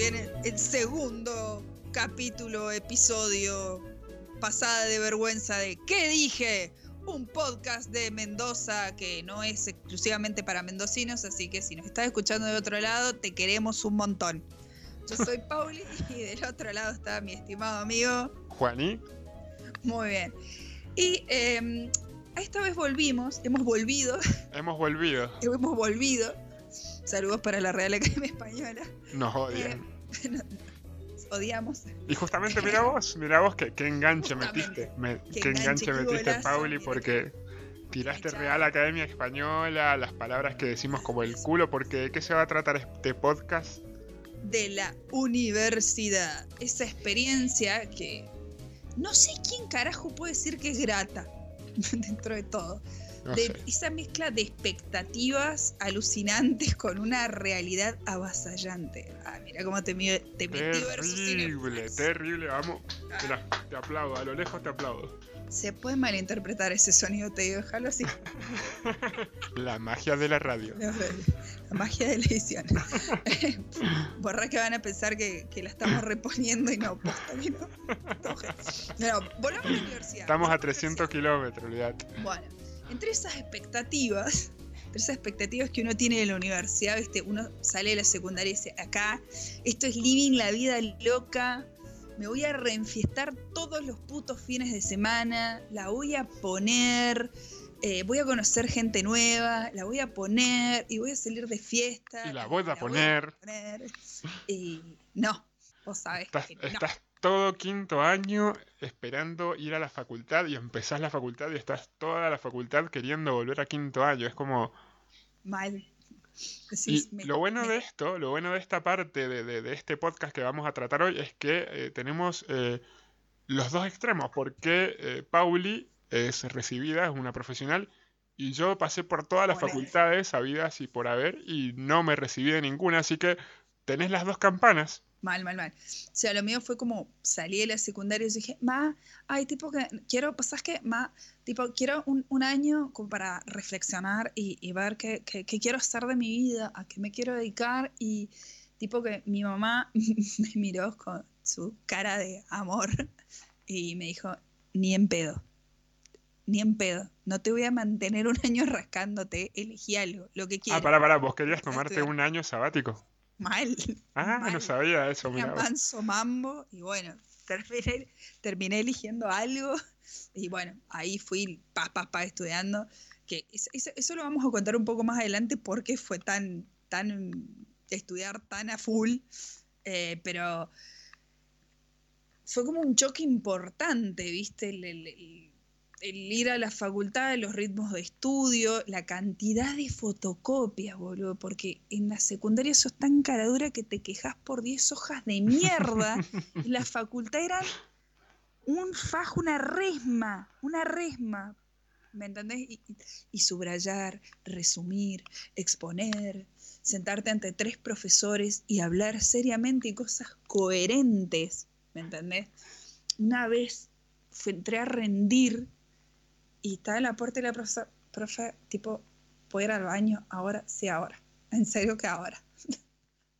viene el segundo capítulo, episodio, pasada de vergüenza de ¿Qué dije? Un podcast de Mendoza que no es exclusivamente para mendocinos, así que si nos estás escuchando de otro lado, te queremos un montón. Yo soy Pauli y del otro lado está mi estimado amigo Juaní. Muy bien. Y eh, esta vez volvimos, hemos volvido. Hemos volvido. hemos volvido. Saludos para la Real Academia Española. Nos odian. Eh, odiamos. Y justamente mira vos, mira vos qué, enganche metiste. Me- Qué qué, enganche, metiste, golazo, Pauli, porque tiraste. Real Academia Española, las palabras que decimos como el culo, porque ¿de qué se va a tratar este podcast? De la universidad. Esa experiencia que no sé quién carajo puede decir que es grata dentro de todo. No de sé. esa mezcla de expectativas alucinantes con una realidad avasallante. Ah, mira cómo te, te metí Terrible, terrible, vamos. Mira, te aplaudo, a lo lejos te aplaudo. Se puede malinterpretar ese sonido, te digo, déjalo así. La magia de la radio. La, la magia de la edición. Borra que van a pensar que, que la estamos reponiendo y no, posta que no. Volvamos a la universidad. Estamos a Volvamos 300 kilómetros, olvidate. Bueno, entre esas expectativas, entre esas expectativas que uno tiene de la universidad, ¿viste? uno sale de la secundaria y dice, acá, esto es living la vida loca, me voy a reenfiestar todos los putos fines de semana, la voy a poner, eh, voy a conocer gente nueva, la voy a poner y voy a salir de fiesta. Y la voy a poner. poner. Y no, vos sabés Estás, que no. estás todo quinto año esperando ir a la facultad y empezás la facultad y estás toda la facultad queriendo volver a quinto año. Es como... Mal. Y Decís, me- lo bueno me- de esto, lo bueno de esta parte de, de- de este podcast que vamos a tratar hoy es que eh, tenemos eh, los dos extremos, porque eh, Pauli es recibida, es una profesional, y yo pasé por todas las facultades habidas y por haber, y no me recibí de ninguna, así que tenés las dos campanas. Mal, mal, mal. O sea, lo mío fue como salí de la secundaria y dije, ma, ay, tipo que quiero, pues, ¿sabes qué? Ma, tipo, quiero un, un año como para reflexionar y, y ver qué, qué- qué quiero hacer de mi vida, a qué me quiero dedicar. Y tipo que mi mamá me miró con su cara de amor y me dijo, ni en pedo, ni en pedo. No te voy a mantener un año rascándote, elegí algo, lo que Ah, quieras. pará, pará, vos querías tomarte un año sabático. Mal. Ah, no sabía eso, vos. manso mambo y bueno, terminé, terminé eligiendo algo y bueno, ahí fui pa, pa, pa estudiando, que es- eso, eso lo vamos a contar un poco más adelante porque fue tan, tan, estudiar tan a full, eh, pero fue como un choque importante, ¿viste? El, el- el- el ir a la facultad, los ritmos de estudio, la cantidad de fotocopias, boludo, porque en la secundaria sos tan caradura que te quejas por 10 hojas de mierda. en la facultad eran un fajo, una resma, una resma. ¿Me entendés? Y, y- subrayar, resumir, exponer, sentarte ante tres profesores y hablar seriamente y cosas coherentes. ¿Me entendés? Una vez entré a rendir y en la puerta y la profesora, profe, tipo, ¿puedo ir al baño ahora? Sí, ahora. En serio que ahora.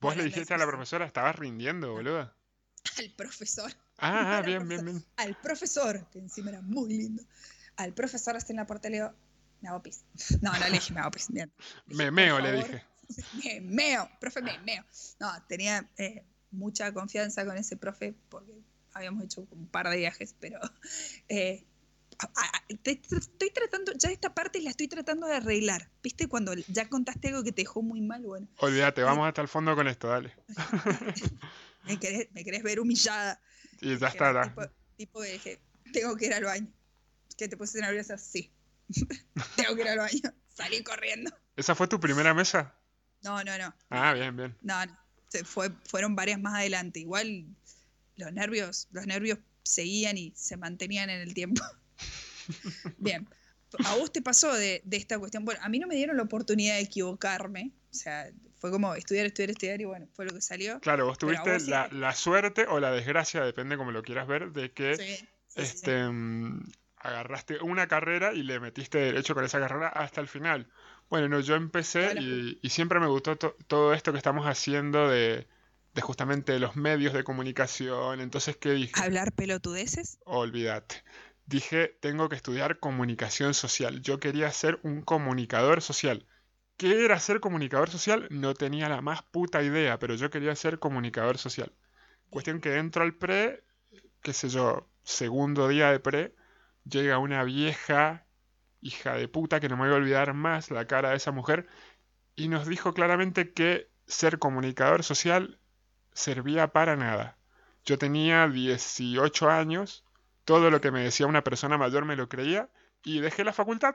Vos le dijiste a la profesora, estabas rindiendo, boluda. Al profesor. Ah, ah, bien, bien, bien. Al profesor, que encima era muy lindo. Al profesor así en la puerta le digo, me hago pis. No, no le dije, me hago pis. bien. Le dije, Me "Por meo, le favor". dije. Me meo, profe, me meo. No, tenía eh, mucha confianza con ese profe porque habíamos hecho un par de viajes, pero eh, estoy tratando, ya esta parte la estoy tratando de arreglar. ¿Viste? Cuando ya contaste algo que te dejó muy mal, bueno, Olvídate, vamos hasta el fondo con esto, dale. me querés, me querés ver humillada. Y ya Que está. Tipo, tipo que dije, tengo que ir al baño. ¿Qué te puse nerviosa? Sí. tengo que ir al baño. Salí corriendo. ¿Esa fue tu primera mesa? No, no, no. Ah, bien, bien. No, no. Se fue, fueron varias más adelante. Igual los nervios, los nervios seguían y se mantenían en el tiempo. Bien. ¿A vos te pasó de, de esta cuestión? Bueno, a mí no me dieron la oportunidad de equivocarme. O sea, fue como estudiar, estudiar, estudiar y bueno, fue lo que salió. Claro, vos tuviste vos la, la suerte o la desgracia, depende como lo quieras ver, de que Sí, este mm, agarraste una carrera y le metiste derecho con esa carrera hasta el final. Bueno, no, yo empecé y, y siempre me gustó to- todo esto que estamos haciendo de, de justamente los medios de comunicación. Entonces, ¿qué dije? ¿Hablar pelotudeces? Olvídate. Dije, tengo que estudiar comunicación social. Yo quería ser un comunicador social. ¿Qué era ser comunicador social? No tenía la más puta idea, pero yo quería ser comunicador social. Cuestión que entro al pre, qué sé yo, segundo día de pre, llega una vieja hija de puta que no me voy a olvidar más la cara de esa mujer y nos dijo claramente que ser comunicador social servía para nada. Yo tenía 18 años, todo lo que me decía una persona mayor me lo creía y dejé la facultad.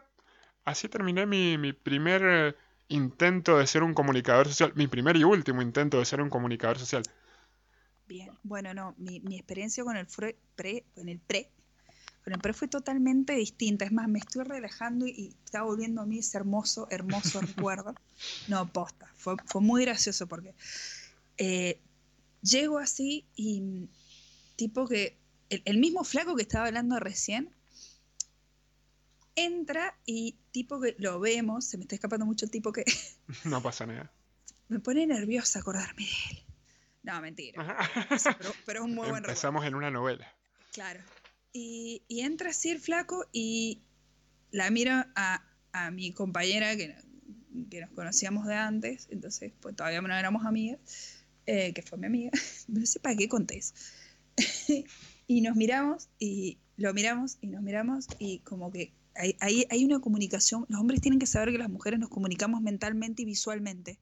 Así terminé mi, mi primer eh, intento de ser un comunicador social, mi primer y último intento de ser un comunicador social. Bien, bueno, no, mi, mi experiencia con el, fre- pre, con el pre, con el pre fue totalmente distinta. Es más, me estoy relajando y, y está volviendo a mí ese hermoso, hermoso recuerdo. No, posta, fue, fue muy gracioso porque eh, llego así y tipo que el, el mismo flaco que estaba hablando recién entra y tipo que lo vemos, se me está escapando mucho el tipo que No pasa nada. me pone nerviosa acordarme de él. No, mentira. Pero, pero es un muy buen recuerdo. Empezamos en una novela. Claro. Y, y entra así el flaco y la miro a, a mi compañera que, que nos conocíamos de antes, entonces pues todavía no éramos amigas, eh, que fue mi amiga, no sé para qué conté eso. y nos miramos y lo miramos y nos miramos y como que hay, hay, hay una comunicación, los hombres tienen que saber que las mujeres nos comunicamos mentalmente y visualmente.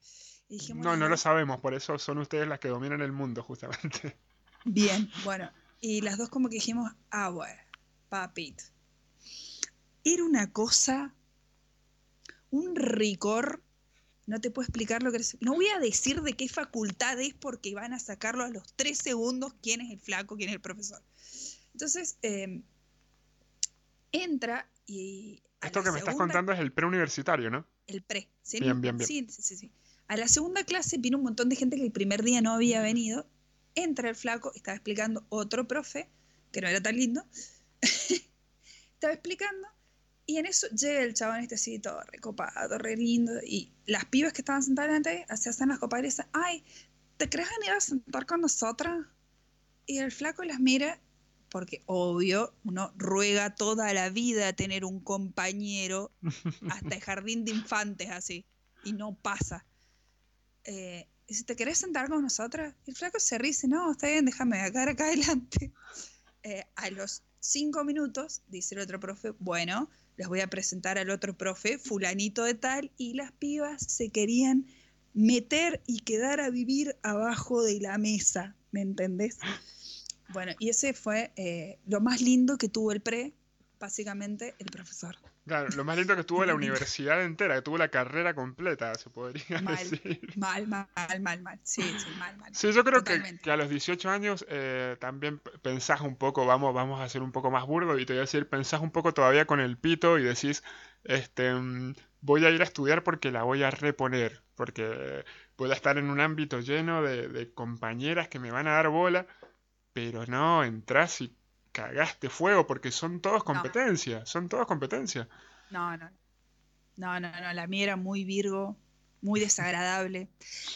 Y dijimos, No, no lo sabemos, por eso son ustedes las que dominan el mundo, justamente. Bien, bueno. Y las dos como que dijimos, ah, bueno, papito. Era una cosa, un rigor, no te puedo explicar lo que es. No voy a decir de qué facultad es porque van a sacarlo a los tres segundos quién es el flaco, quién es el profesor. Entonces, eh, entra y... Esto que me estás contando es el preuniversitario, ¿no? el pre. ¿sí? Bien, bien, bien. Sí, sí, sí, sí. A la segunda clase vino un montón de gente que el primer día no había venido. Entra el flaco, estaba explicando otro profe, que no era tan lindo. estaba explicando. Y en eso llega el chabón este así, todo recopado, re lindo. Y las pibas que estaban sentadas delante, se hacen las copas y dicen, ay, ¿te crees venir a sentar con nosotras? Y el flaco las mira, porque obvio, uno ruega toda la vida tener un compañero hasta el jardín de infantes así, y no pasa. Eh, dice, ¿te querés sentar con nosotras? Y el flaco se ríe y dice, no, está bien, déjame acá, acá adelante. Eh, a los cinco minutos, dice el otro profe, bueno, les voy a presentar al otro profe, fulanito de tal, y las pibas se querían meter y quedar a vivir abajo de la mesa, ¿me entendés? Bueno, y ese fue eh, lo más lindo que tuvo el pre, básicamente el profesor. Claro, lo más lindo que tuvo la universidad entera, que tuvo la carrera completa, se podría Mal. decir. Mal, mal, mal, mal. Sí, sí, mal, mal. Sí, yo creo que, que a los 18 años eh, también pensás un poco, vamos, vamos a ser un poco más burdo y te voy a decir, pensás un poco todavía con el pito y decís, este, mm, voy a ir a estudiar porque la voy a reponer, porque voy a estar en un ámbito lleno de, de compañeras que me van a dar bola, pero no, entras y cagaste fuego porque son todos competencia, son todos competencia. No, no. No, no, no. La mía era muy virgo, muy desagradable.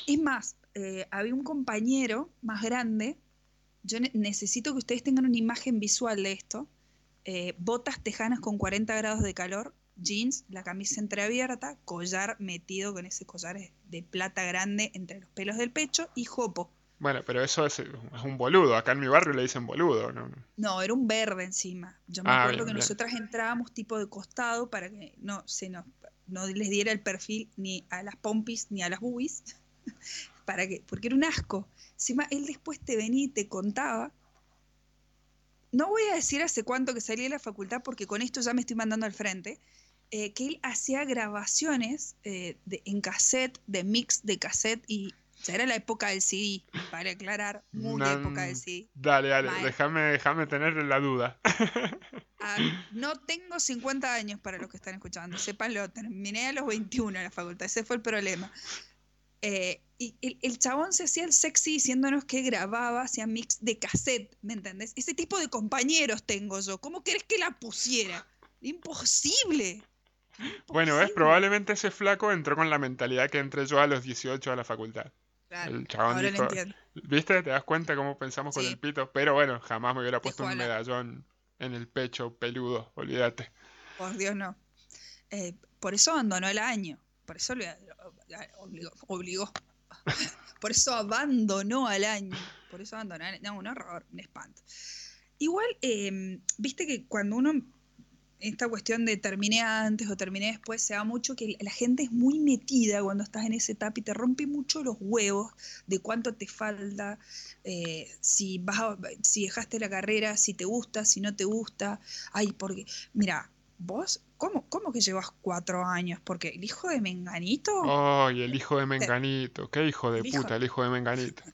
Es más, eh, había un compañero más grande. Yo ne- necesito que ustedes tengan una imagen visual de esto. Eh, botas tejanas con 40 grados de calor, jeans, la camisa entreabierta, collar metido con ese collar de plata grande entre los pelos del pecho y jopo. Bueno, pero eso es, es un boludo, acá en mi barrio le dicen boludo, ¿no? No, era un verde encima. Yo me Ah, acuerdo bien, que bien. nosotras entrábamos tipo de costado para que no se nos no les diera el perfil ni a las pompis ni a las bubis. para que, porque era un asco. Encima él después te venía y te contaba. No voy a decir hace cuánto que salí de la facultad porque con esto ya me estoy mandando al frente. eh, que él hacía grabaciones eh, de, en cassette, de mix de cassette y ya era la época del CD, para aclarar, muy No, época del CD. Dale, dale, déjame, déjame tener la duda. Ah, no tengo 50 años para los que están escuchando, sépanlo, terminé a los 21 en la facultad, ese fue el problema. Eh, y el, el chabón se hacía el sexy diciéndonos que grababa, hacía mix de cassette, ¿me entendés? Ese tipo de compañeros tengo yo, ¿cómo querés que la pusiera? Imposible. Bueno, es Imposible. probablemente ese flaco entró con la mentalidad que entré yo a los 18 a la facultad. Claro, El chabón ahora lo entiendo. ¿viste? ¿Te das cuenta cómo pensamos con el pito? Pero bueno, jamás me hubiera puesto un medallón en el pecho peludo, olvídate. Por Dios, no. Eh, por eso abandonó el año. Por eso le obligó, obligó. Por eso abandonó al año. Por eso abandonó. al- No, un horror, un espanto. Igual, eh, viste que cuando uno, esta cuestión de terminé antes o terminé después, se da mucho que la gente es muy metida cuando estás en esa etapa y te rompe mucho los huevos de cuánto te falta, eh, si, vas a- si dejaste la carrera, si te gusta, si no te gusta. Ay, porque, mira, vos, ¿cómo, cómo que llevas cuatro años? Porque el hijo de Menganito ¡Ay, el hijo de Menganito! ¡Qué hijo de El hijo- puta, el hijo de Menganito!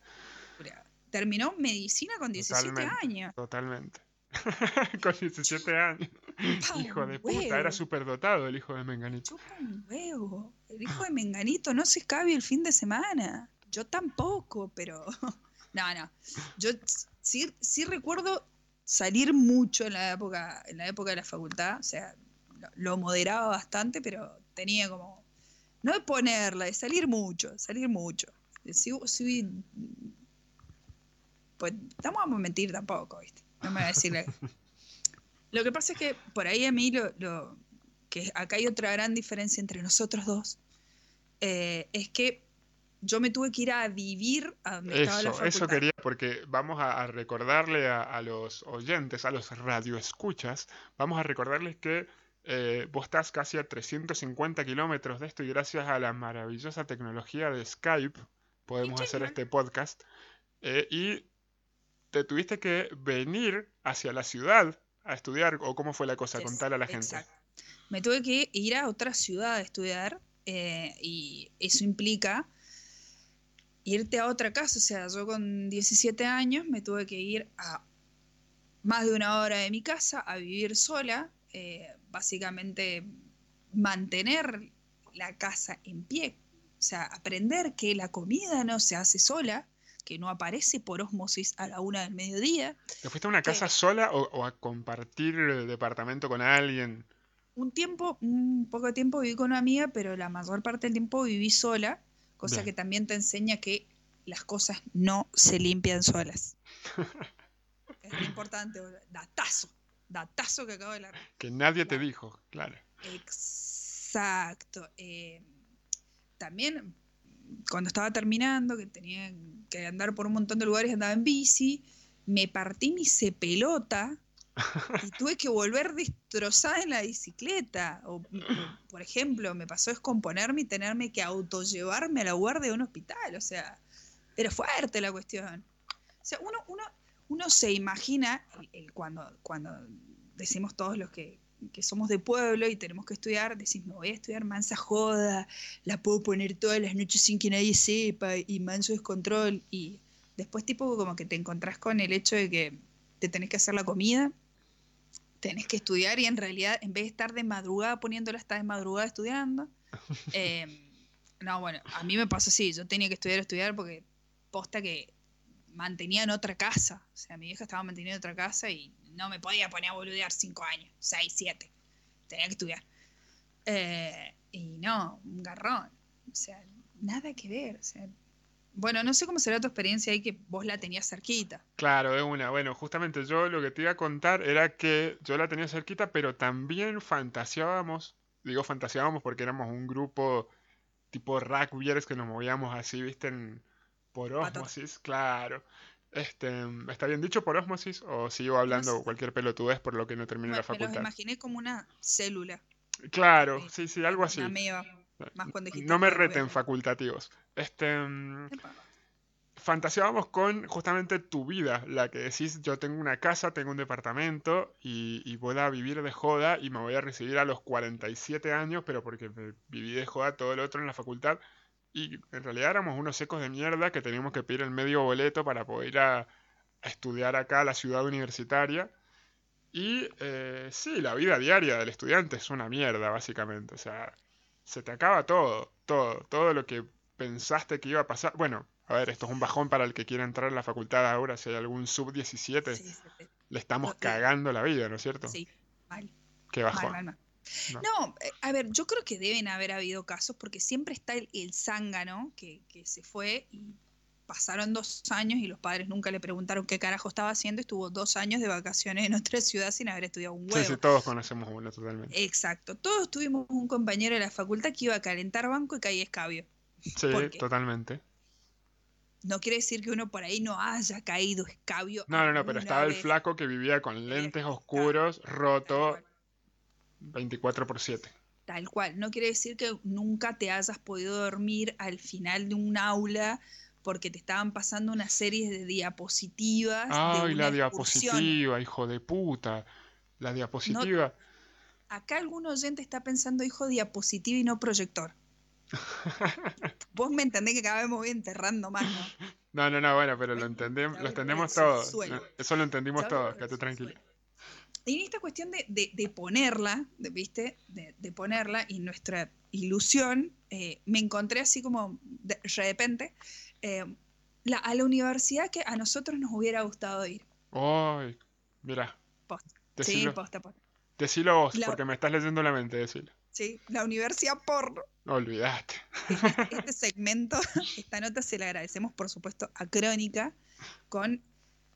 terminó medicina con 17 Totalmente. años. Totalmente. Con 17 años. Hijo de puta, era huevo. superdotado el hijo de Menganito. Chupa un huevo. El hijo de Menganito no se escabe el fin de semana. Yo tampoco, pero. No, no. Yo sí, sí recuerdo salir mucho en la época, en la época de la facultad. O sea, lo, lo moderaba bastante, pero tenía como. No de ponerla, de salir mucho, salir mucho. Sí, sí, pues no vamos a mentir tampoco, ¿viste? No me voy a decirle. Lo que pasa es que por ahí a mí lo, lo- que acá hay otra gran diferencia entre nosotros dos, eh, es que yo me tuve que ir a vivir a donde estaba la Eso, facultad. eso quería, porque vamos a, a recordarle a, a los oyentes, a los radioescuchas, vamos a recordarles que eh, vos estás casi a 350 kilómetros de esto y gracias a la maravillosa tecnología de Skype podemos hacer este podcast. eh, y te tuviste que venir hacia la ciudad a estudiar, o cómo fue la cosa, Es- contarle a la gente. exacto. Me tuve que ir a otra ciudad a estudiar eh, y eso implica irte a otra casa. O sea, yo con 17 años me tuve que ir a más de una hora de mi casa a vivir sola, eh, básicamente mantener la casa en pie. O sea, aprender que la comida no se hace sola, que no aparece por osmosis a la una del mediodía. ¿Te fuiste a una casa sola o, o a compartir eh, departamento con alguien? Un tiempo, un poco de tiempo viví con una amiga, pero la mayor parte del tiempo viví sola, cosa Bien. que también te enseña que las cosas no se limpian solas. es importante, datazo, datazo que acabo de hablar. Que nadie te dijo, claro. Exacto. eh, también cuando estaba terminando, que tenía que andar por un montón de lugares, andaba en bici, me partí mi cepelota y tuve que volver destrozada en la bicicleta. O, por ejemplo, me pasó descomponerme y tenerme que autollevarme a la guardia de un hospital. O sea, era fuerte la cuestión. O sea, uno, uno, uno se imagina el- el cuando, cuando decimos todos los que, que somos de pueblo y tenemos que estudiar, decís, me voy a estudiar mansa joda, la puedo poner todas las noches sin que nadie sepa y manso descontrol. Y después tipo como que te encontrás con el hecho de que te tenés que hacer la comida, tenés que estudiar y en realidad en vez de estar de madrugada poniéndola, estás de madrugada estudiando. Eh, no, bueno, a mí me pasó así, yo tenía que estudiar, estudiar porque posta que mantenía en otra casa. O sea, mi vieja estaba manteniendo otra casa y no me podía poner a boludear cinco años, seis, siete. Tenía que estudiar. Eh, y no, un garrón. O sea, nada que ver. Bueno, no sé cómo será tu experiencia ahí que vos la tenías cerquita. Claro, de una. Bueno, justamente yo lo que te iba a contar era que yo la tenía cerquita, pero también fantaseábamos, digo fantaseábamos porque éramos un grupo tipo rugbyers que nos movíamos así, viste, por osmosis, claro. Este, ¿está bien dicho por osmosis o sigo hablando cualquier pelotudez por lo que no terminé Me, la me los facultad? imaginé como una célula, Claro, Sí, sí, sí, algo así. una ameba. Más No me reten facultativos. Este, Epa. fantaseábamos con justamente tu vida, la que decís, yo tengo una casa, tengo un departamento y, y voy a vivir de joda y me voy a recibir a los 47 años, pero porque viví de joda todo lo otro en la facultad. Y en realidad éramos unos secos de mierda que teníamos que pedir el medio boleto para poder ir a, a estudiar acá a la ciudad universitaria. Y eh, sí, la vida diaria del estudiante es una mierda, básicamente. O sea, se te acaba todo, todo, todo lo que pensaste que iba a pasar. Bueno, a ver, esto es un bajón para el que quiera entrar en la facultad ahora. Si hay algún sub-17, Sí, sí, sí. le estamos lo- cagando la vida, ¿no es cierto? Sí, mal, Qué bajón. mal, mal. No. No, eh, a ver, yo creo que deben haber habido casos porque siempre está el, el zángano que, que se fue y pasaron dos años y los padres nunca le preguntaron qué carajo estaba haciendo. Estuvo dos años de vacaciones en otra ciudad sin haber estudiado un Sí, huevo. sí, todos conocemos uno totalmente. Exacto. Todos tuvimos un compañero de la facultad que iba a calentar banco y caía escabio. Sí, totalmente. No quiere decir que uno por ahí no haya caído escabio. No, no, no, pero estaba el flaco que vivía con lentes oscuros, roto. 24 por 7. Tal cual. No quiere decir que nunca te hayas podido dormir al final de un aula porque te estaban pasando una serie de diapositivas. de Ay, la excursión. diapositiva, hijo de puta. La diapositiva. Acá algún oyente está pensando, hijo, diapositiva y no proyector. Vos me entendés que cada vez me voy enterrando más, ¿no? No, no, no, bueno, pero lo entendemos, lo entendemos todos. Eso lo entendimos todos, quédate tranquilo. Y en esta cuestión de, de- de ponerla, de- ¿viste? De, ponerla y nuestra ilusión, eh, me encontré así como de, repente eh, la- a la universidad que a nosotros nos hubiera gustado ir. Ay, mira, Posta. Sí, decilo, posta, posta. decilo vos, La- porque me estás leyendo la mente, decilo. Sí, la universidad porno. Olvidaste. Este segmento, esta nota se la agradecemos, por supuesto, a Crónica, con...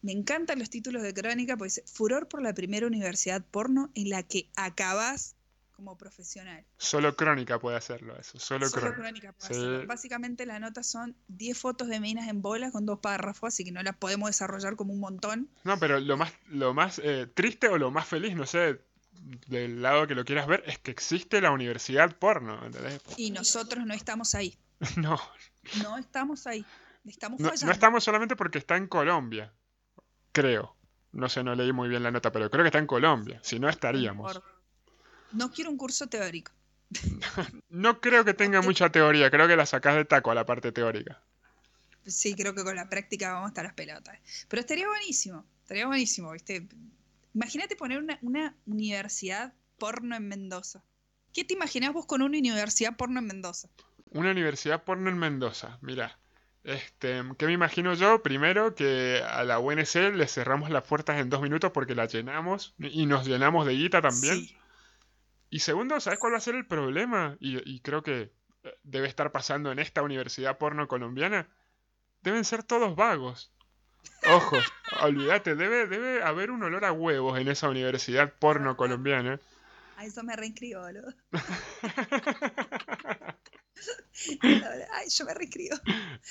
Me encantan los títulos de Crónica, dice, furor por la primera universidad porno en la que acabas como profesional. Solo Crónica puede hacerlo eso, solo, Solo Crónica. Crónica puede Sí. hacerlo. Básicamente la nota son 10 fotos de minas en bola con dos párrafos, así que no las podemos desarrollar como un montón. No, pero lo más, lo más eh, triste o lo más feliz, no sé, del lado que lo quieras ver, es que existe la universidad porno, ¿entendés? Y nosotros no estamos ahí. No, No estamos ahí. Estamos no, no estamos solamente porque está en Colombia, creo. No sé, no leí muy bien la nota, pero creo que está en Colombia, si no estaríamos. No quiero un curso teórico. No creo que tenga mucha teoría, creo que la sacás de taco a la parte teórica. Sí, creo que con la práctica vamos a estar las pelotas. Pero estaría buenísimo, estaría buenísimo, ¿viste? Imagínate poner una, una universidad porno en Mendoza. ¿Qué te imaginás vos con una universidad porno en Mendoza? Una universidad porno en Mendoza, mira. Este, ¿qué me imagino yo? Primero que a la UNC le cerramos las puertas en dos minutos porque la llenamos y nos llenamos de guita también. Sí. Y segundo, ¿sabes cuál va a ser el problema? Y, y creo que eh, debe estar pasando en esta universidad porno colombiana. Deben ser todos vagos. Ojo, olvídate, debe, debe haber un olor a huevos en esa universidad porno colombiana. A eso me reinscribo, boludo. Ay, yo me.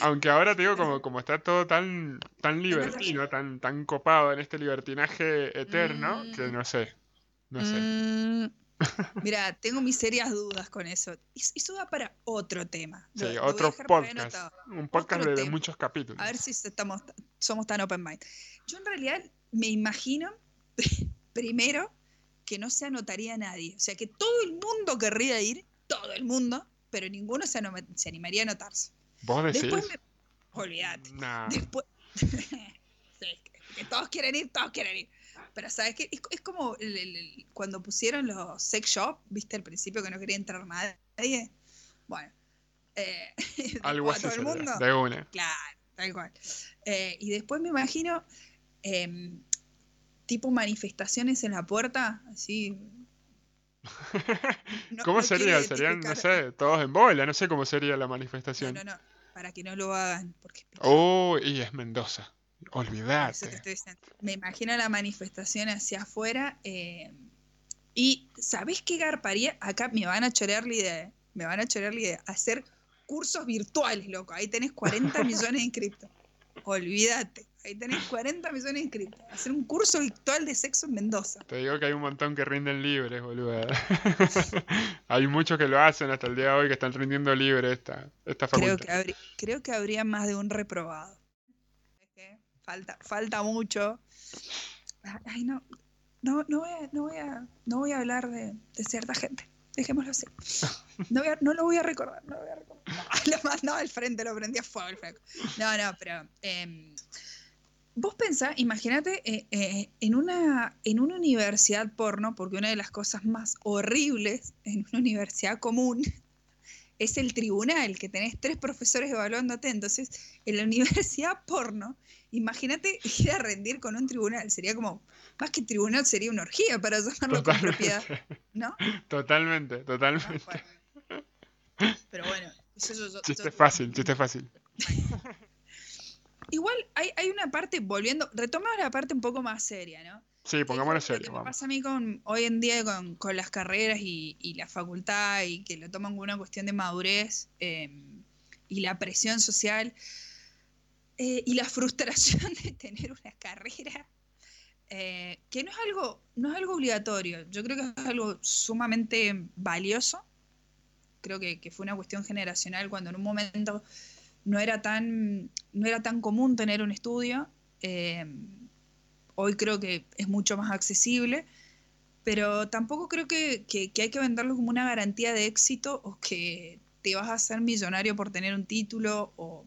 Aunque ahora te digo, como, como está todo tan, tan libertino, tan, tan copado en este libertinaje eterno, que Mm. no sé. No sé. Mm, Mira, tengo mis serias dudas con eso. Eso eso da para otro tema. Sí, lo a otro podcast. Un podcast Otro de, de muchos capítulos. A ver si estamos, somos tan open mind. Yo en realidad me imagino, primero, que no se anotaría nadie. O sea, que todo el mundo querría ir, todo el mundo, pero ninguno se, animaría a anotarse. ¿Vos decís? Después me... Olvídate. Nah. Después... Sí, que, todos quieren ir, todos quieren ir. Pero ¿sabes qué? Es, es como el- el- el- cuando pusieron los sex shop, ¿viste al principio que no quería entrar nadie? Bueno. Eh, Algo así todo el mundo. de una. Claro, tal cual. Eh, y después me imagino em, tipo manifestaciones en la puerta, así. No- ¿Cómo no sería? Serían, no sé, todos en bola, no sé cómo sería la No, manifestación. no, no, para que no lo hagan, porque es Oh, y es Mendoza. Olvídate. Me imagino la manifestación hacia afuera. eh, y ¿sabés qué garparía? Acá me van a chorear la idea. eh, Me van a chorear la idea. Hacer cursos virtuales, loco. Ahí tenés 40 millones de inscriptos. Olvídate. Ahí tenés 40 millones de inscriptos. Hacer un curso virtual de sexo en Mendoza. Te digo que hay un montón que rinden libres, boludo. hay muchos que lo hacen hasta el día de hoy que están rindiendo libre esta, esta Creo facultad. que, habría, creo que habría más de un reprobado. Es que Falta, falta mucho. Ay, no. No, no, voy, a, no, voy, a, no voy a hablar de, de cierta gente. Dejémoslo así. No, voy a- no lo voy a recordar. No lo voy a recordar. No, lo mandaba al frente, lo prendía a fuego el. No, no, pero. em, vos pensás, imagínate, eh, eh, en, una, en una universidad porno, porque una de las cosas más horribles en una universidad común es el tribunal, que tenés tres profesores evaluándote. Entonces, en la universidad porno, imagínate ir a rendir con un tribunal. Sería como, más que tribunal, sería una orgía para llamarlo con propiedad. ¿No? Totalmente, totalmente. Pero bueno, eso yo, Chiste fácil, chiste fácil. Igual hay, hay una parte, volviendo, retomamos la parte un poco más seria, ¿no? Sí, pongámoslo serio. Lo que me pasa a mí con, hoy en día con, con las carreras y, y, la facultad y que lo toman como una cuestión de madurez em, y la presión social eh, y la frustración de tener una carrera eh, que no es algo no es algo obligatorio. Yo creo que es algo sumamente valioso. Creo que, que fue una cuestión generacional cuando en un momento no era tan no era tan común tener un estudio. Eh, hoy creo que es mucho más accesible, pero tampoco creo que, hay que venderlo como una garantía de éxito o que te vas a hacer millonario por tener un título o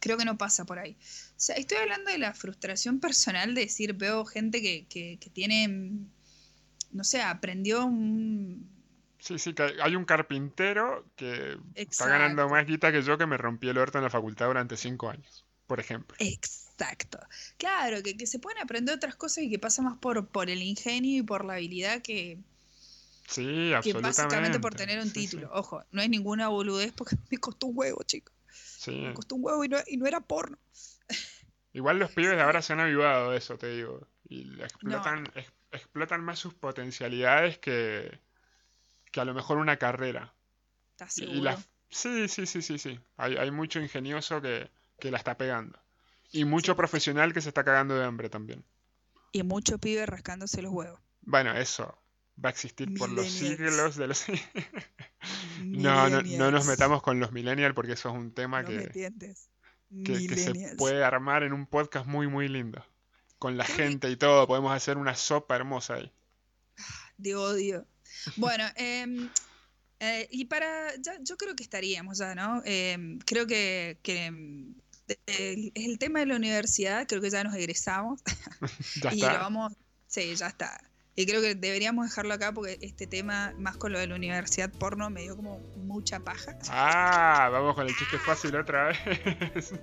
creo que no pasa por ahí. Estoy hablando de la frustración personal de decir, veo gente que, que, tiene, no sé, aprendió un... Sí, sí, que hay un carpintero que está ganando más guita que yo que me rompí el orto en la facultad durante cinco años, por ejemplo. Exacto. Claro, que, se pueden aprender otras cosas y que pasa más por, por el ingenio y por la habilidad que, Sí, absolutamente. Que básicamente por tener un título. Ojo, no hay ninguna boludez porque me costó un huevo, chico. Sí. Me costó un huevo y no, y no era porno. Igual los pibes de ahora se han avivado de eso, te digo. Y explotan, explotan más sus potencialidades que, que a lo mejor una carrera. ¿Estás seguro? Sí, sí, sí, sí, sí. Hay, hay mucho ingenioso que, que la está pegando. Y mucho profesional que se está cagando de hambre también. Y mucho pibe rascándose los huevos. Bueno, eso va a existir por los siglos de los... no, no, no, nos metamos con los millennials porque eso es un tema que, que, se puede armar en un podcast muy, muy lindo. Con la gente y todo, podemos hacer una sopa hermosa ahí. De odio. Bueno, em, eh, y para, ya, yo creo que estaríamos ya, ¿no? Em, creo que, que el, el tema de la universidad, creo que ya nos egresamos. ya y está. vamos, sí, ya está. Y creo que deberíamos dejarlo acá porque este tema, más con lo de la universidad porno, me dio como mucha paja. Ah, vamos con el chiste fácil otra vez. sí,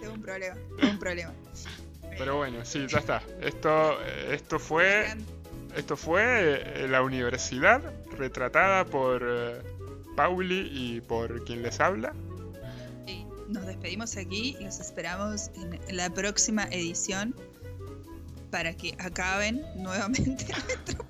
tengo un problema, tengo un problema. Pero bueno, sí, ya está. Esto, eh, esto fue, esto fue eh, la universidad retratada por eh, Pauli y por quien les habla nos despedimos aquí y los esperamos en la próxima edición para que acaben nuevamente nuestro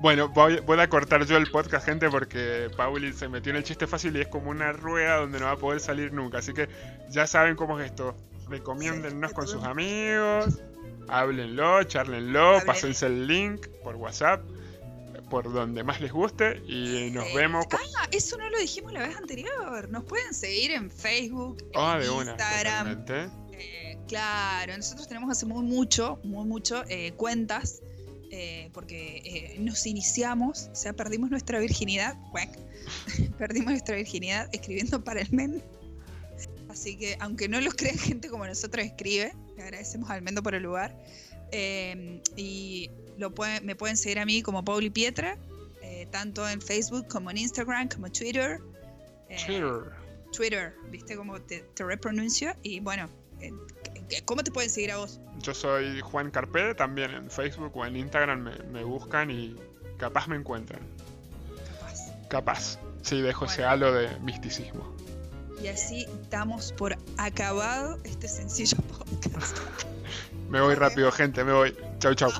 Bueno, voy, a cortar yo el podcast, gente, porque Pauli se metió en el chiste fácil y es como una rueda donde no va a poder salir nunca. Así que ya saben cómo es esto. Recomiéndennos con sus amigos, háblenlo, charlenlo, pásense el link por WhatsApp por donde más les guste y nos vemos. Ah, eso no lo dijimos la vez anterior. Nos pueden seguir en Facebook, en ah, Instagram. Eh, claro, nosotros tenemos hace muy mucho, muy mucho eh, cuentas. Eh, porque nos iniciamos, o sea, perdimos nuestra virginidad, perdimos nuestra virginidad escribiendo para el men. Así que, aunque no los crean gente como nosotros escribe, le agradecemos al Mendo por el lugar. y me pueden seguir a mí como Pauli Pietra, eh, tanto en Facebook como en Instagram, como Twitter. Eh, Twitter. Twitter, ¿viste cómo te, repronuncio? Y bueno, ¿cómo te pueden seguir a vos? Yo soy Juan Carpe, también en Facebook o en Instagram me, buscan y capaz me encuentran. Capaz. Capaz. Sí, dejo ese halo de misticismo. Y así damos por acabado este sencillo podcast. me voy rápido, gente, me voy. Chau, chau.